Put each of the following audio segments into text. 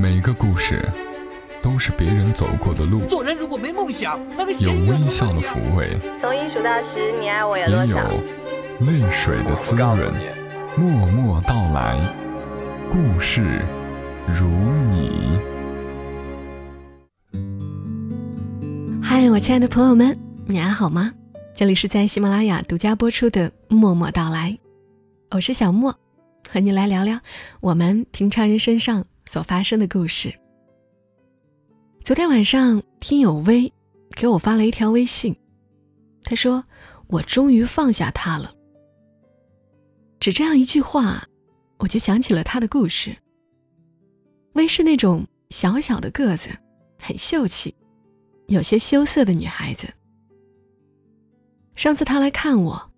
每个故事都是别人走过的路，做人如果没梦想，那个有微笑的抚慰，从一数到十，你爱我有也有？泪水的滋润。默默到来，故事如你。嗨，我亲爱的朋友们，你还好吗？这里是在喜马拉雅独家播出的《默默到来》，我是小莫，和你来聊聊我们平常人身上所发生的故事。昨天晚上，听友微给我发了一条微信，他说：“我终于放下他了。”只这样一句话，我就想起了他的故事。微是那种小小的个子，很秀气，有些羞涩的女孩子。上次她来看我，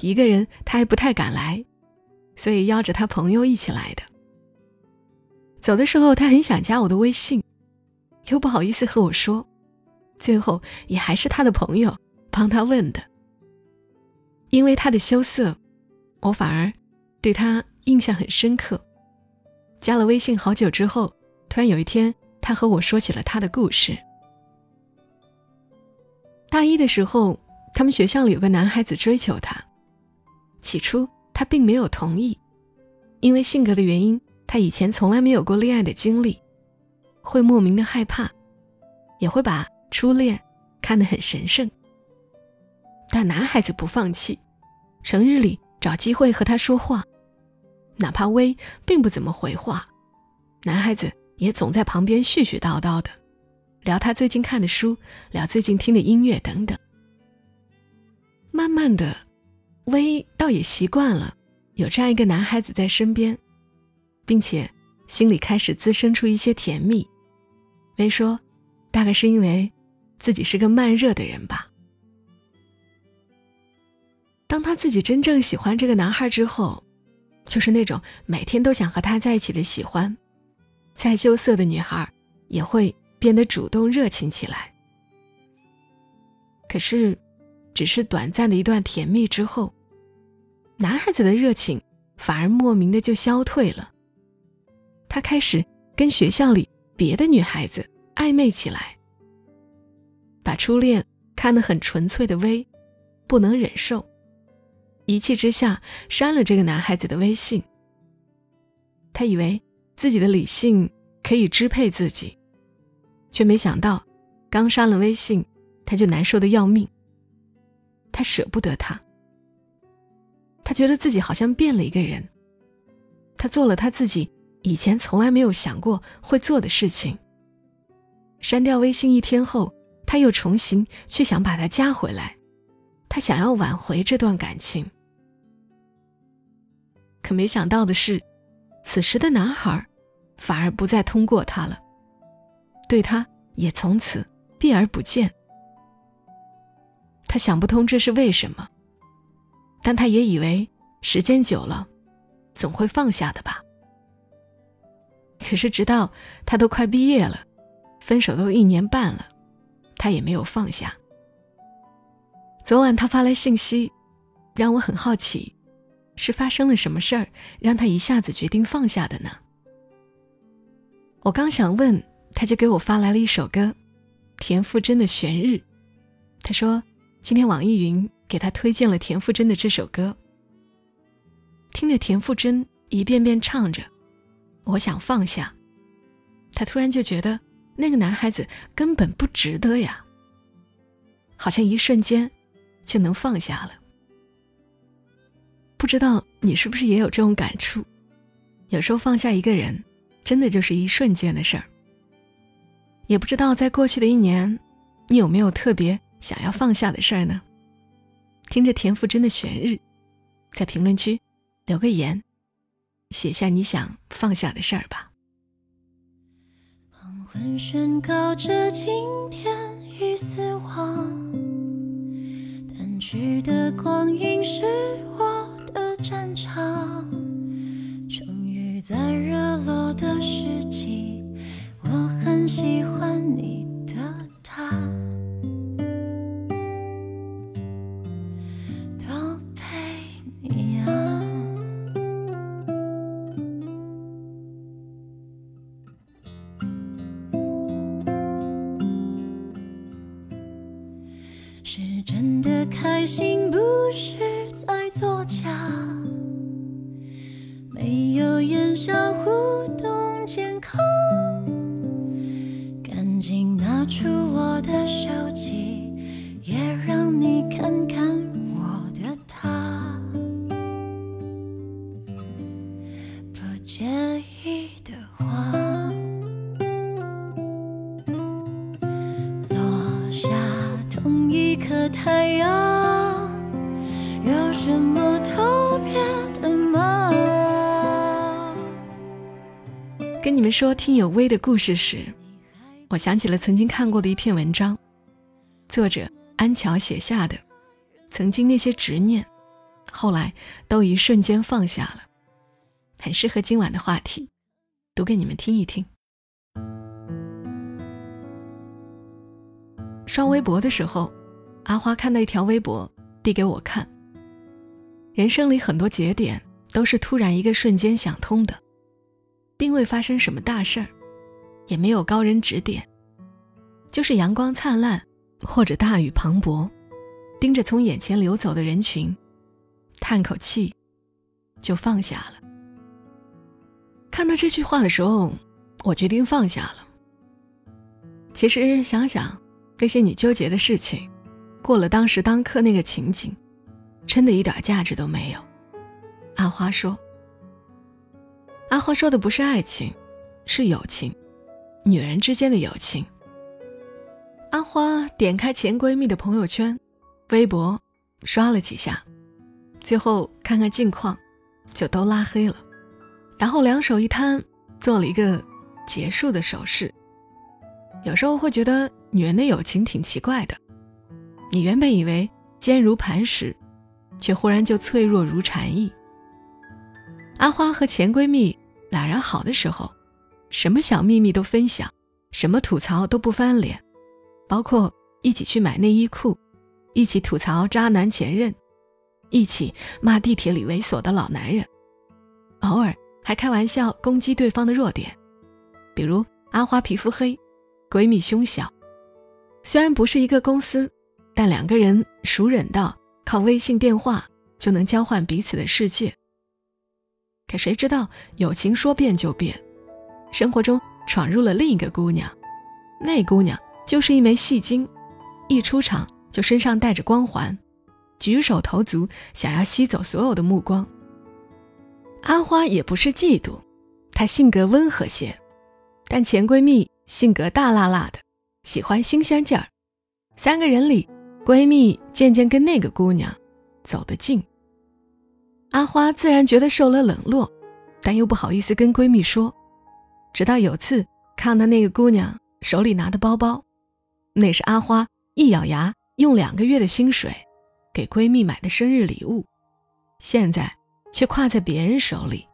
一个人她还不太敢来，所以邀着她朋友一起来的。走的时候，他很想加我的微信，又不好意思和我说，最后也还是他的朋友帮他问的。因为他的羞涩，我反而对他印象很深刻。加了微信好久之后，突然有一天，他和我说起了他的故事。大一的时候。他们学校里有个男孩子追求她，起初她并没有同意，因为性格的原因，她以前从来没有过恋爱的经历，会莫名的害怕，也会把初恋看得很神圣。但男孩子不放弃，成日里找机会和她说话，哪怕微并不怎么回话，男孩子也总在旁边絮絮叨叨的，聊他最近看的书，聊最近听的音乐等等。慢慢的，薇倒也习惯了有这样一个男孩子在身边，并且心里开始滋生出一些甜蜜。薇说：“大概是因为自己是个慢热的人吧。”当他自己真正喜欢这个男孩之后，就是那种每天都想和他在一起的喜欢，再羞涩的女孩也会变得主动热情起来。可是。只是短暂的一段甜蜜之后，男孩子的热情反而莫名的就消退了。他开始跟学校里别的女孩子暧昧起来，把初恋看得很纯粹的薇不能忍受，一气之下删了这个男孩子的微信。他以为自己的理性可以支配自己，却没想到刚删了微信，他就难受的要命。他舍不得他，他觉得自己好像变了一个人。他做了他自己以前从来没有想过会做的事情。删掉微信一天后，他又重新去想把他加回来，他想要挽回这段感情。可没想到的是，此时的男孩反而不再通过他了，对他也从此避而不见。他想不通这是为什么，但他也以为时间久了，总会放下的吧。可是直到他都快毕业了，分手都一年半了，他也没有放下。昨晚他发来信息，让我很好奇，是发生了什么事儿让他一下子决定放下的呢？我刚想问，他就给我发来了一首歌，田馥甄的《悬日》，他说。今天网易云给他推荐了田馥甄的这首歌。听着田馥甄一遍遍唱着“我想放下”，他突然就觉得那个男孩子根本不值得呀。好像一瞬间就能放下了。不知道你是不是也有这种感触？有时候放下一个人，真的就是一瞬间的事儿。也不知道在过去的一年，你有没有特别。想要放下的事儿呢？听着田馥甄的《悬日》，在评论区留个言，写下你想放下的事儿吧。黄昏宣告着今天已死亡，淡去的光阴是我的战场，终于在热络的时机，我很喜欢你心们说听友微的故事时，我想起了曾经看过的一篇文章，作者安乔写下的，曾经那些执念，后来都一瞬间放下了，很适合今晚的话题，读给你们听一听。刷微博的时候，阿花看到一条微博，递给我看。人生里很多节点都是突然一个瞬间想通的，并未发生什么大事儿，也没有高人指点，就是阳光灿烂或者大雨磅礴，盯着从眼前流走的人群，叹口气，就放下了。看到这句话的时候，我决定放下了。其实想想。那些你纠结的事情，过了当时当刻那个情景，真的一点价值都没有。阿花说：“阿花说的不是爱情，是友情，女人之间的友情。”阿花点开前闺蜜的朋友圈、微博，刷了几下，最后看看近况，就都拉黑了，然后两手一摊，做了一个结束的手势。有时候会觉得女人的友情挺奇怪的，你原本以为坚如磐石，却忽然就脆弱如蝉翼。阿花和前闺蜜俩人好的时候，什么小秘密都分享，什么吐槽都不翻脸，包括一起去买内衣裤，一起吐槽渣男前任，一起骂地铁里猥琐的老男人，偶尔还开玩笑攻击对方的弱点，比如阿花皮肤黑。闺蜜胸小，虽然不是一个公司，但两个人熟忍到靠微信电话就能交换彼此的世界。可谁知道友情说变就变，生活中闯入了另一个姑娘，那姑娘就是一枚戏精，一出场就身上带着光环，举手投足想要吸走所有的目光。阿花也不是嫉妒，她性格温和些，但前闺蜜。性格大辣辣的，喜欢新鲜劲儿。三个人里，闺蜜渐渐跟那个姑娘走得近。阿花自然觉得受了冷落，但又不好意思跟闺蜜说。直到有次看到那个姑娘手里拿的包包，那是阿花一咬牙用两个月的薪水给闺蜜买的生日礼物，现在却挎在别人手里。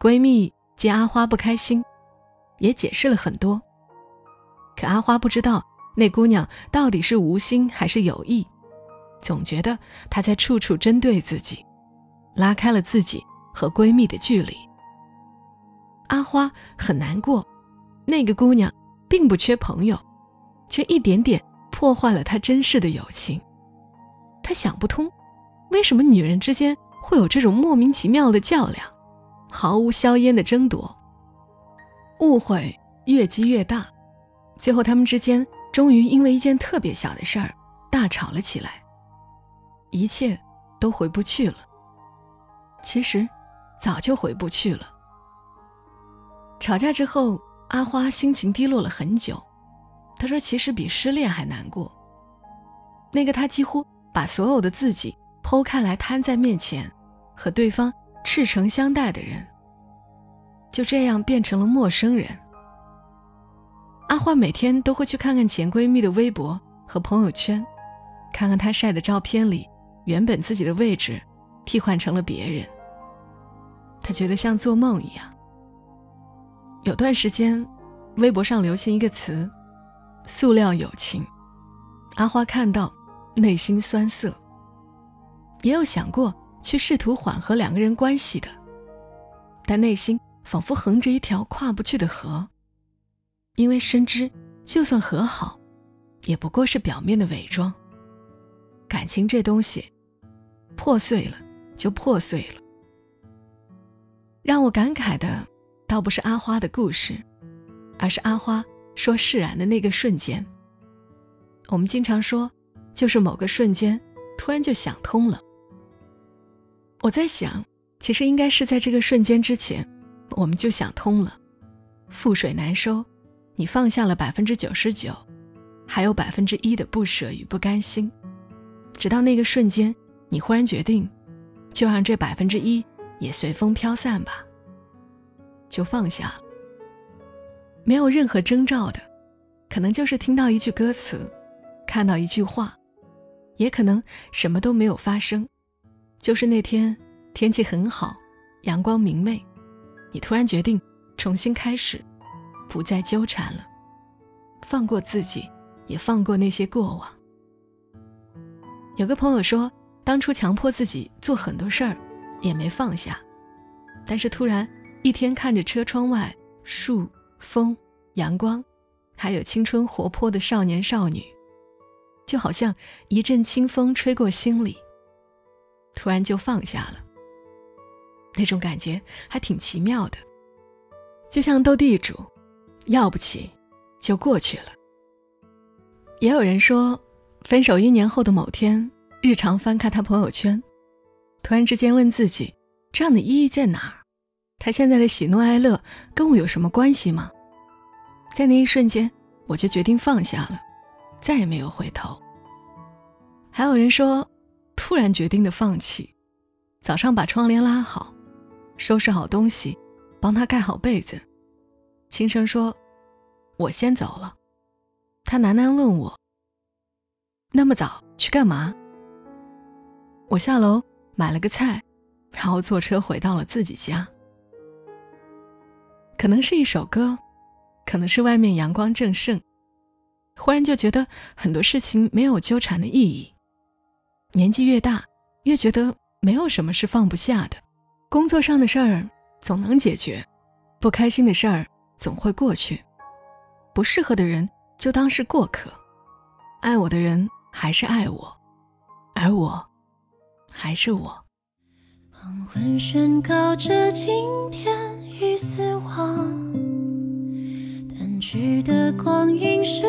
闺蜜见阿花不开心。也解释了很多，可阿花不知道那姑娘到底是无心还是有意，总觉得她在处处针对自己，拉开了自己和闺蜜的距离。阿花很难过，那个姑娘并不缺朋友，却一点点破坏了她珍视的友情。她想不通，为什么女人之间会有这种莫名其妙的较量，毫无硝烟的争夺。误会越积越大，最后他们之间终于因为一件特别小的事儿大吵了起来，一切都回不去了。其实早就回不去了。吵架之后，阿花心情低落了很久。她说：“其实比失恋还难过。那个她几乎把所有的自己剖开来摊在面前，和对方赤诚相待的人。”就这样变成了陌生人。阿花每天都会去看看前闺蜜的微博和朋友圈，看看她晒的照片里，原本自己的位置替换成了别人。他觉得像做梦一样。有段时间，微博上流行一个词“塑料友情”，阿花看到，内心酸涩。也有想过去试图缓和两个人关系的，但内心。仿佛横着一条跨不去的河，因为深知，就算和好，也不过是表面的伪装。感情这东西，破碎了就破碎了。让我感慨的，倒不是阿花的故事，而是阿花说释然的那个瞬间。我们经常说，就是某个瞬间，突然就想通了。我在想，其实应该是在这个瞬间之前，我们就想通了。覆水难收，你放下了百分之九十九，还有百分之一的不舍与不甘心。直到那个瞬间，你忽然决定，就让这百分之一也随风飘散吧，就放下。没有任何征兆的，可能就是听到一句歌词，看到一句话，也可能什么都没有发生，就是那天天气很好，阳光明媚，你突然决定重新开始，不再纠缠了，放过自己，也放过那些过往。有个朋友说，当初强迫自己做很多事儿，也没放下，但是突然一天看着车窗外树、风、阳光，还有青春活泼的少年少女，就好像一阵清风吹过心里，突然就放下了。那种感觉还挺奇妙的，就像斗地主，要不起就过去了。也有人说。分手一年后的某天，日常翻看他朋友圈，突然之间问自己：这样的意义在哪儿？他现在的喜怒哀乐跟我有什么关系吗？在那一瞬间，我就决定放下了，再也没有回头。还有人说，突然决定的放弃，早上把窗帘拉好，收拾好东西，帮他盖好被子，轻声说：“我先走了。”他喃喃问我。那么早去干嘛？我下楼买了个菜，然后坐车回到了自己家。可能是一首歌，可能是外面阳光正盛，忽然就觉得很多事情没有纠缠的意义。年纪越大，越觉得没有什么是放不下的。工作上的事儿总能解决，不开心的事儿总会过去。不适合的人就当是过客，爱我的人。还是爱我，而我还是我。黄昏宣告着今天已死亡，淡去的光阴是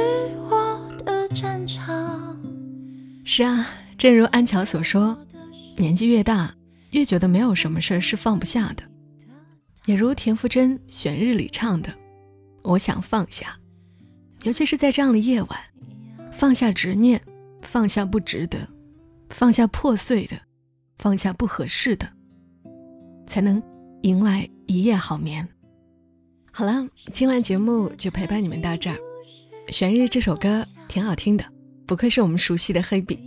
我的战场。是啊，正如安乔所说，年纪越大，越觉得没有什么事儿是放不下的。也如田馥甄《选日》里唱的：“我想放下，尤其是在这样的夜晚，放下执念。”放下不值得，放下破碎的，放下不合适的，才能迎来一夜好眠。好了，今晚节目就陪伴你们到这儿。《悬日》这首歌挺好听的，不愧是我们熟悉的黑笔。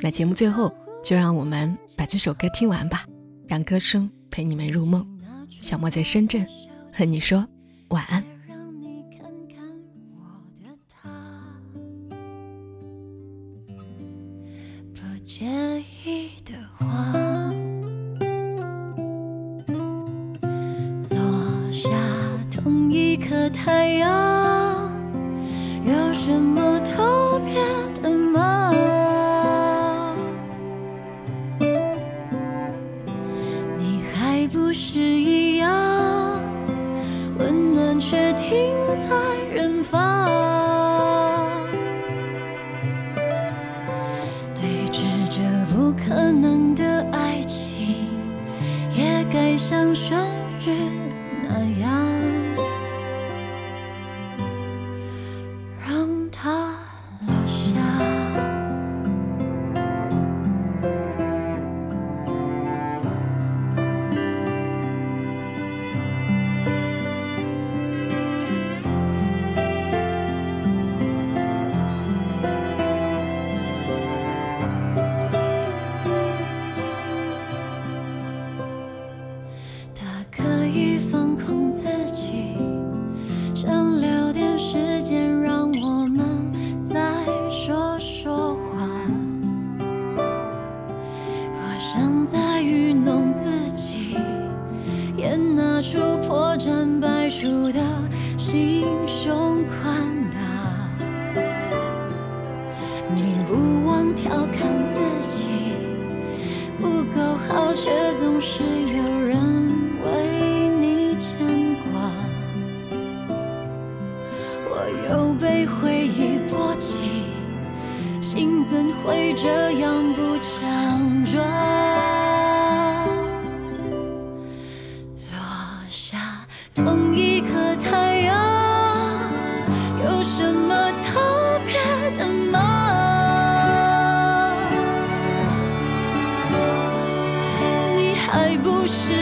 那节目最后，就让我们把这首歌听完吧，让歌声陪你们入梦。小莫在深圳，和你说晚安。介意的花，落下同一颗太阳，可能不是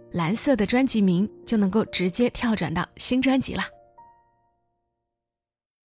蓝色的专辑名，就能够直接跳转到新专辑了。